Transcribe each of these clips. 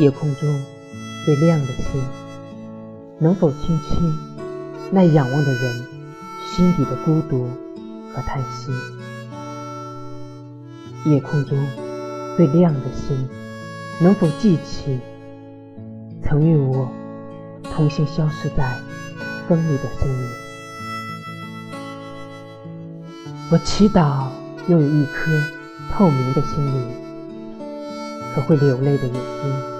夜空中最亮的星，能否倾听那仰望的人心底的孤独和叹息？夜空中最亮的星，能否记起曾与我同行消失在风里的身影？我祈祷拥有一颗透明的心灵和会流泪的眼睛，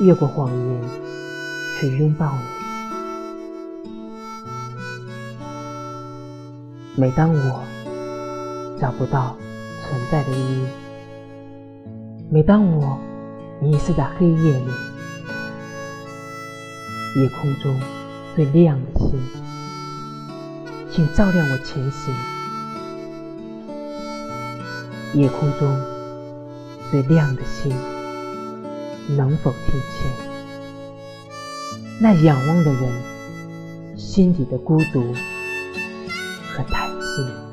越过谎言去拥抱你。每当我找不到存在的意义，每当我迷失在黑夜里，夜空中最亮的星。请照亮我前行，夜空中最亮的星，能否听见那仰望的人心底的孤独和叹息？